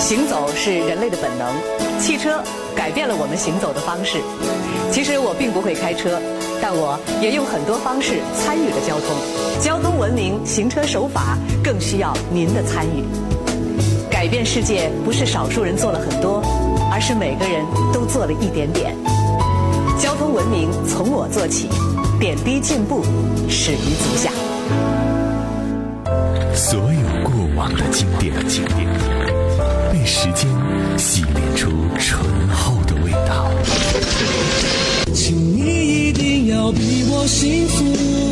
行走是人类的本能，汽车改变了我们行走的方式。其实我并不会开车，但我也用很多方式参与了交通。交通文明、行车守法更需要您的参与。改变世界不是少数人做了很多，而是每个人都做了一点点。交通文明从我做起，点滴进步始于足下。所有过往的经典经典。时间洗炼出醇厚的味道。请你一定要比我幸福。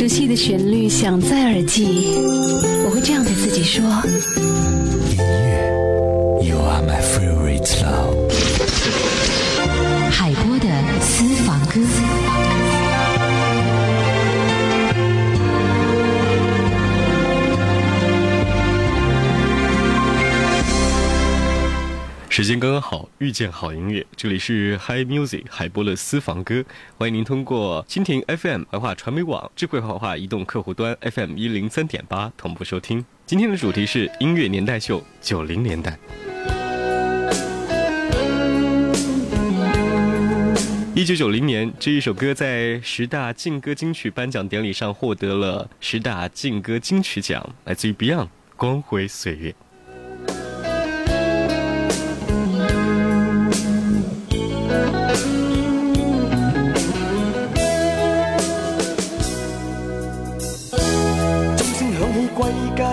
熟悉的旋律响在耳际，我会这样对自己说。时间刚刚好，遇见好音乐。这里是 Hi Music 海波勒私房歌，欢迎您通过蜻蜓 FM、文化传媒网、智慧华化移动客户端 FM 一零三点八同步收听。今天的主题是音乐年代秀，九零年代。一九九零年，这一首歌在十大劲歌金曲颁奖典礼上获得了十大劲歌金曲奖，来自于 Beyond《光辉岁月》。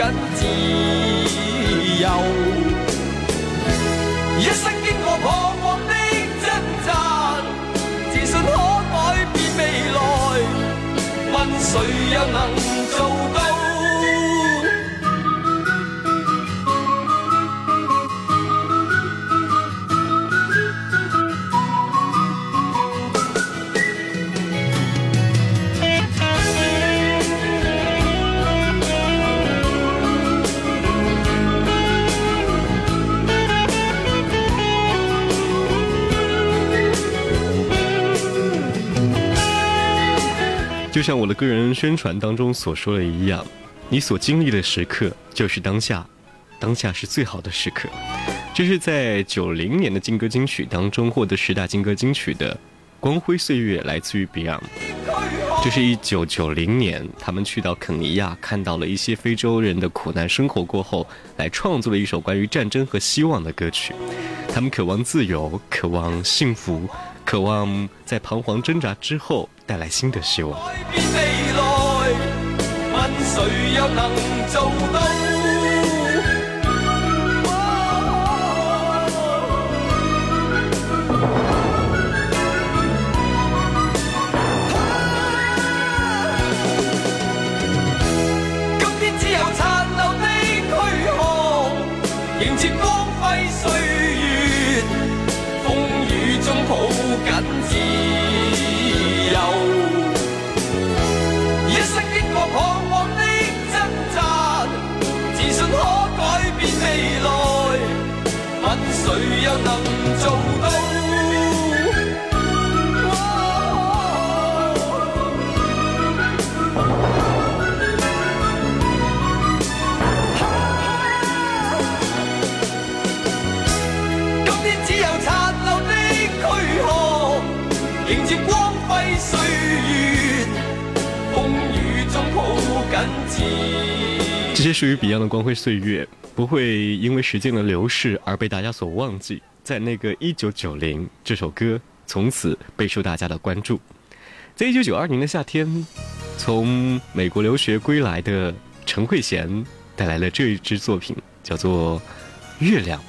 紧自由，一生经过彷徨的挣扎，自信可改变未来。问谁又能？就像我的个人宣传当中所说的一样，你所经历的时刻就是当下，当下是最好的时刻。这是在九零年的金歌金曲当中获得十大金歌金曲的《光辉岁月》，来自于 Beyond。这是一九九零年，他们去到肯尼亚，看到了一些非洲人的苦难生活过后，来创作了一首关于战争和希望的歌曲。他们渴望自由，渴望幸福。渴望在彷徨挣扎之后，带来新的希望。your own 属于 Beyond 的光辉岁月不会因为时间的流逝而被大家所忘记。在那个一九九零，这首歌从此备受大家的关注。在一九九二年的夏天，从美国留学归来的陈慧娴带来了这一支作品，叫做《月亮》。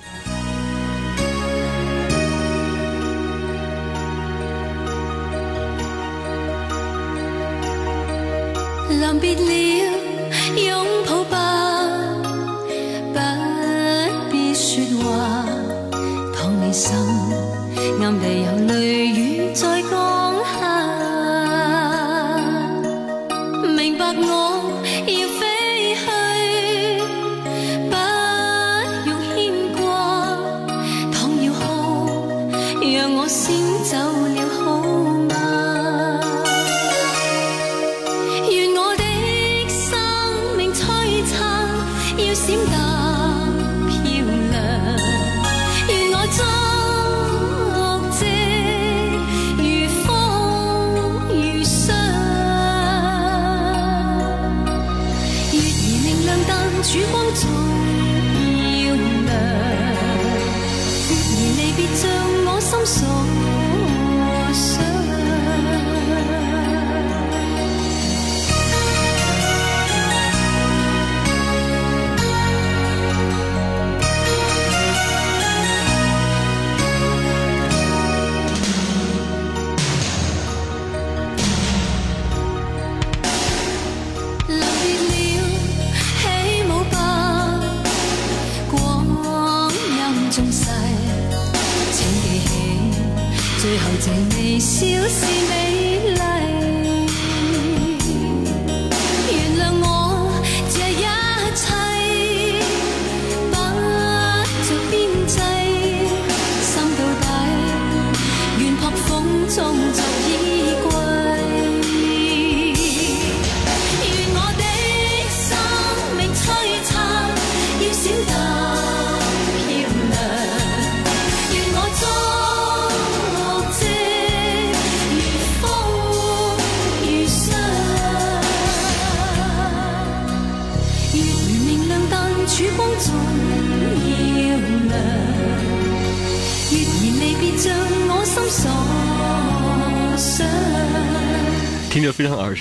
难别了。someday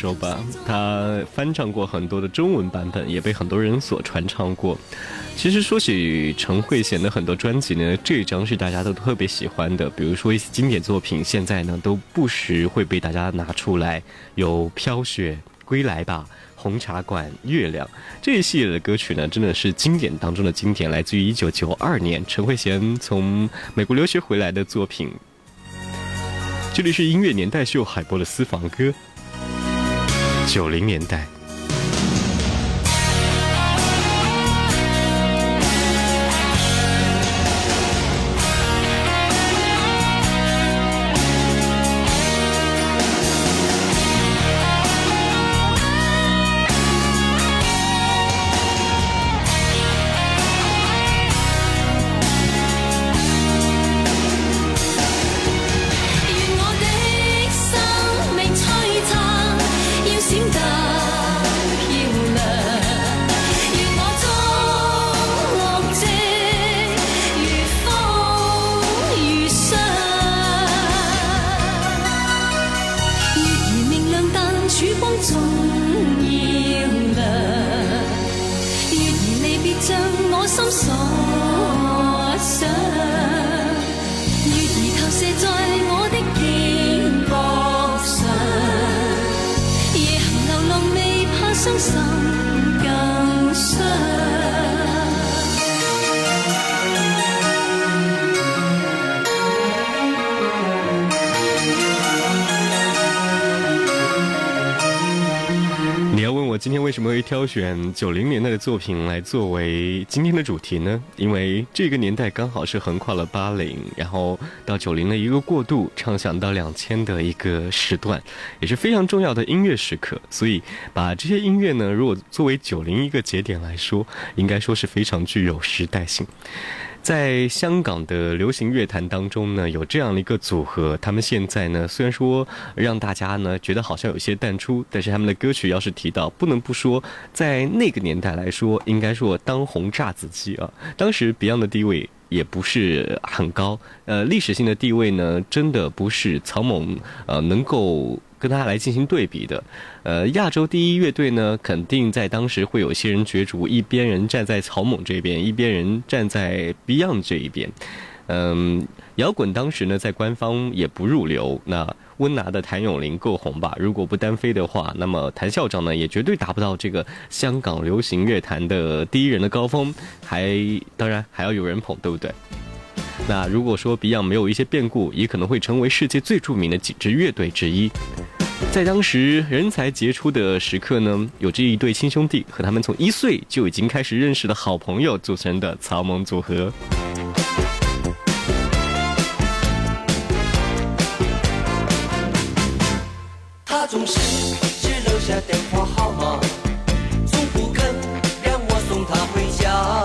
说吧，他翻唱过很多的中文版本，也被很多人所传唱过。其实说起陈慧娴的很多专辑呢，这一张是大家都特别喜欢的。比如说一些经典作品，现在呢都不时会被大家拿出来。有《飘雪》《归来吧》《红茶馆》《月亮》这一系列的歌曲呢，真的是经典当中的经典，来自于一九九二年陈慧娴从美国留学回来的作品。这里是音乐年代秀海波的私房歌。九零年代。伤心。为什么会挑选九零年代的作品来作为今天的主题呢？因为这个年代刚好是横跨了八零，然后到九零的一个过渡，畅想到两千的一个时段，也是非常重要的音乐时刻。所以把这些音乐呢，如果作为九零一个节点来说，应该说是非常具有时代性。在香港的流行乐坛当中呢，有这样的一个组合，他们现在呢虽然说让大家呢觉得好像有些淡出，但是他们的歌曲要是提到，不能不说，在那个年代来说，应该说当红炸子鸡啊，当时 Beyond 的地位。也不是很高，呃，历史性的地位呢，真的不是草蜢呃能够跟他来进行对比的，呃，亚洲第一乐队呢，肯定在当时会有些人角逐，一边人站在草蜢这边，一边人站在 Beyond 这一边，嗯，摇滚当时呢，在官方也不入流，那。温拿的谭咏麟够红吧？如果不单飞的话，那么谭校长呢，也绝对达不到这个香港流行乐坛的第一人的高峰。还当然还要有人捧，对不对？那如果说 Beyond 没有一些变故，也可能会成为世界最著名的几支乐队之一。在当时人才杰出的时刻呢，有这一对亲兄弟和他们从一岁就已经开始认识的好朋友组成的草蜢组合。总是只留下电话号码，从不肯让我送她回家。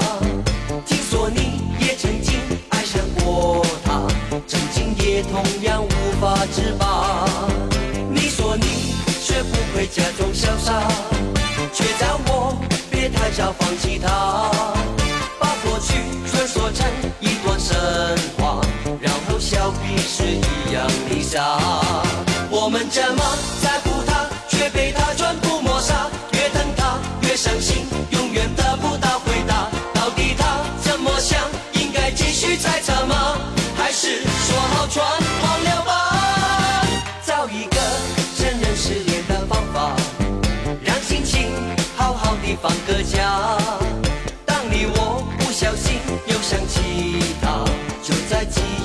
听说你也曾经爱上过她，曾经也同样无法自拔。你说你学不会假装潇洒，却叫我别太早放弃她。把过去全说成一段神话，然后笑彼此一样的傻。我们怎么在？忘了吧，找一个承认失恋的方法，让心情好好地放个假。当你我不小心又想起他，就在记。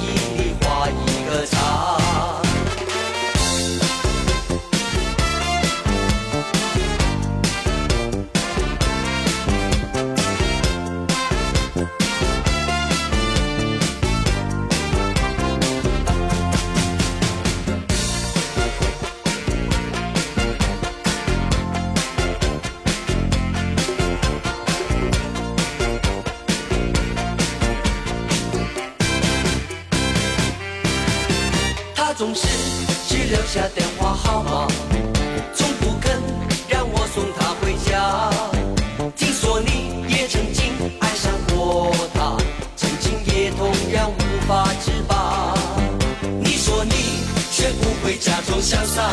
回家做潇洒，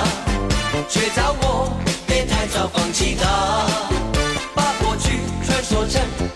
却叫我别太早放弃他，把过去传说成。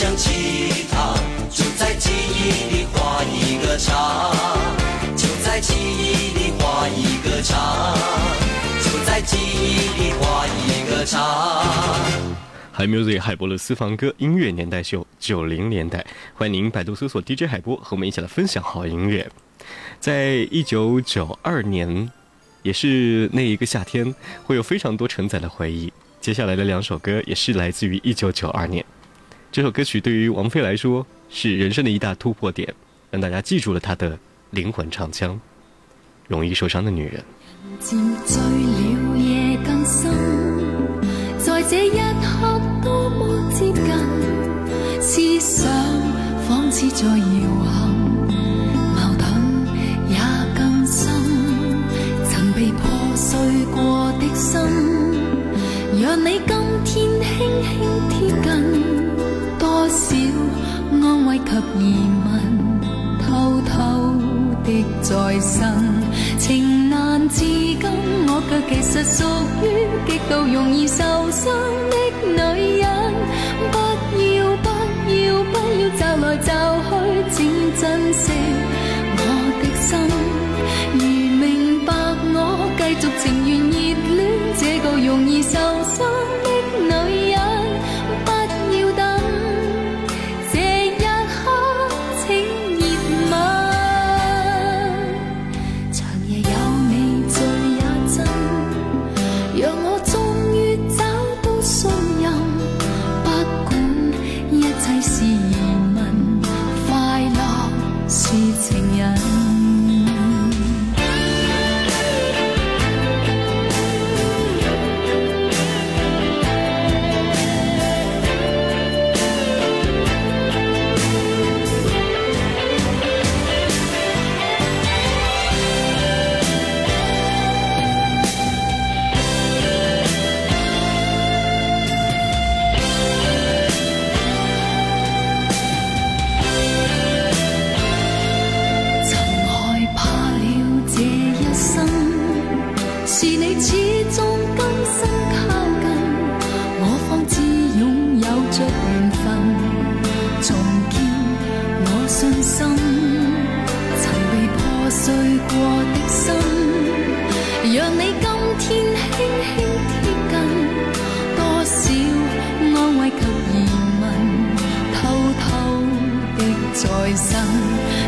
想起他，就就就在在在记记记忆忆忆里里里画画画一一一个个个叉，叉，叉。海 music 海波的私房歌音乐年代秀九零年代，欢迎您百度搜索 DJ 海波和我们一起来分享好音乐。在一九九二年，也是那一个夏天，会有非常多承载的回忆。接下来的两首歌也是来自于一九九二年。这首歌曲对于王菲来说是人生的一大突破点，让大家记住了她的灵魂唱腔，《容易受伤的女人》。渐醉了夜更深，在这一刻多么接近，思想仿似在摇撼。属于极度容易受伤的女人，不要不要不要找来找去，请珍惜我的心。如明白我，继续情愿热恋，这个容易受。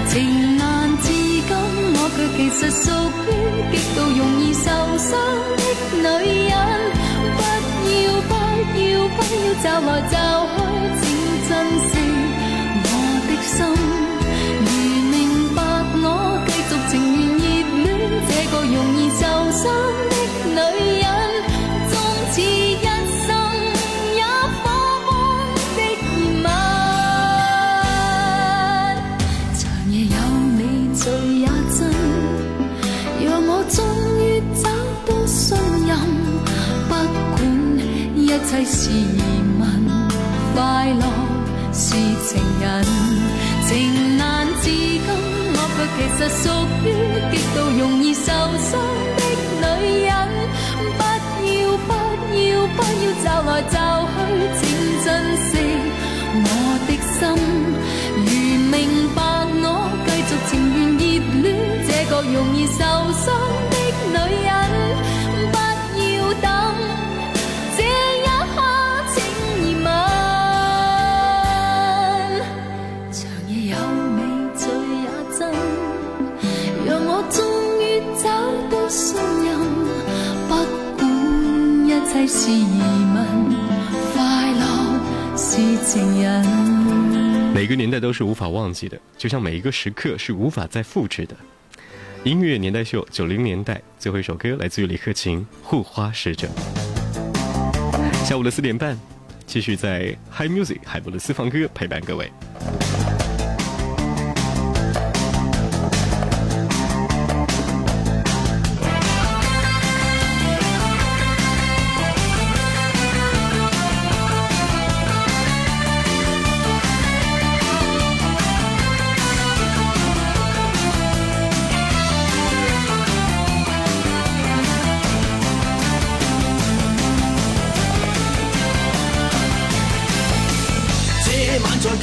情难自禁，我却其实属于极度容易受伤的女人。不要，不要，不要走来走去，请珍惜我的心。如明白我，继续情愿热恋，这个容易受伤。世事疑问，快乐是情人，情难自禁。我却其实属于极度容易受伤的女人。不要，不要，不要，就来就。每个年代都是无法忘记的，就像每一个时刻是无法再复制的。音乐年代秀九零年代最后一首歌来自于李克勤《护花使者》。下午的四点半，继续在 Hi Music 海博的私房歌陪伴各位。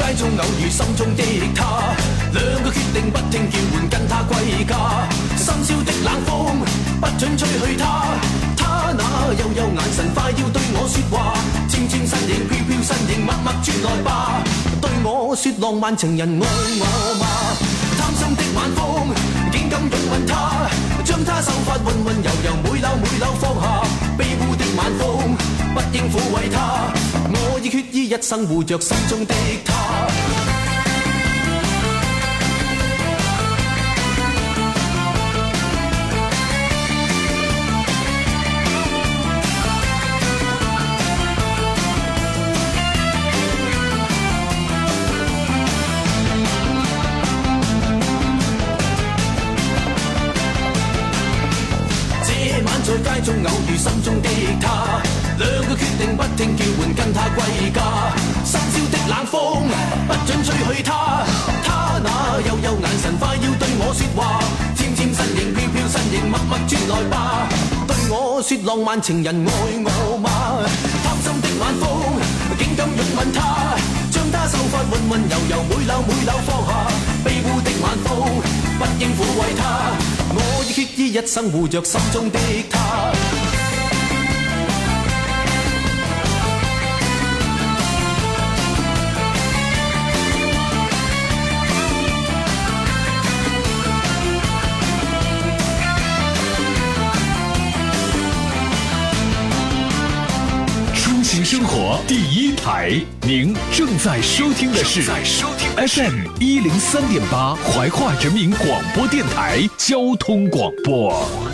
街中偶遇心中的他，两个决定不听叫唤，跟他归家。深宵的冷风，不准吹去他，他那幽幽眼神，快要对我说话。纤纤身影，飘飘身影，默默转来吧。对我说浪漫情人爱我吗？贪心的晚风，竟敢拥吻他，将他秀发温温柔柔每缕每缕放下。卑污的晚风，不应抚慰他。意一生护着心中的她。情人爱我吗？贪心的晚风，竟敢拥吻她，将她秀发温温柔柔每缕每缕放下。卑污的晚风，不应抚慰她，我已决意一生护着心中的她。第一台，您正在收听的是 FM 一零三点八怀化人民广播电台交通广播。